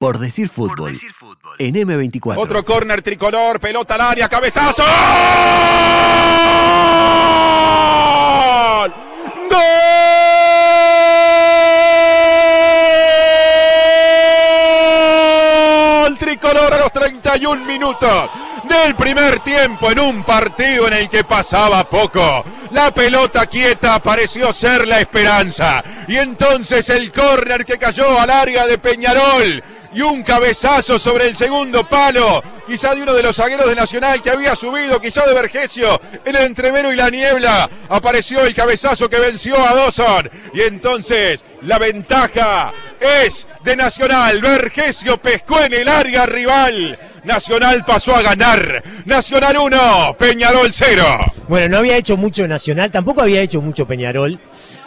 Por decir fútbol. En M24. Otro córner tricolor, pelota al área, cabezazo. ¡Gol! ¡Gol! Tricolor a los 31 minutos del primer tiempo en un partido en el que pasaba poco. La pelota quieta pareció ser la esperanza. Y entonces el córner que cayó al área de Peñarol y un cabezazo sobre el segundo palo, quizá de uno de los zagueros de Nacional que había subido, quizá de Vergesio, el entrevero y la niebla, apareció el cabezazo que venció a Dawson y entonces la ventaja es de Nacional, Vergesio pescó en el área rival. Nacional pasó a ganar. Nacional 1, Peñarol 0. Bueno, no había hecho mucho Nacional, tampoco había hecho mucho Peñarol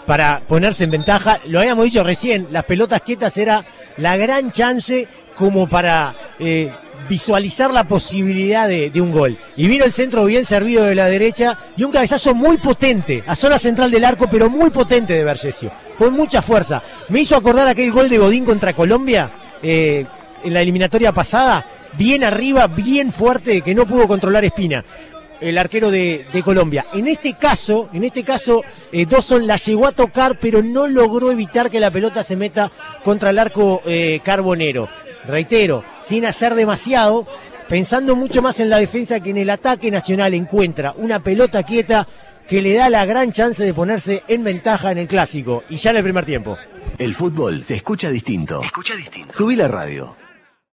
para ponerse en ventaja. Lo habíamos dicho recién, las pelotas quietas era la gran chance como para eh, visualizar la posibilidad de, un gol. Y vino el centro bien servido de la derecha y un cabezazo muy potente, a zona central del arco, pero muy potente de Vergesio, con mucha fuerza. Me hizo acordar aquel gol de Godín contra Colombia eh, en la eliminatoria pasada, bien arriba, bien fuerte, que no pudo controlar Espina el arquero de, Colombia. En este caso, en este caso, eh, Dawson la llegó a tocar, pero no logró evitar que la pelota se meta contra el arco eh, carbonero. Reitero, sin hacer demasiado, pensando mucho más en la defensa que en el ataque nacional encuentra una pelota quieta que le da la gran chance de ponerse en ventaja en el clásico y ya en el primer tiempo. El fútbol se escucha distinto. Escucha distinto. Subí la radio.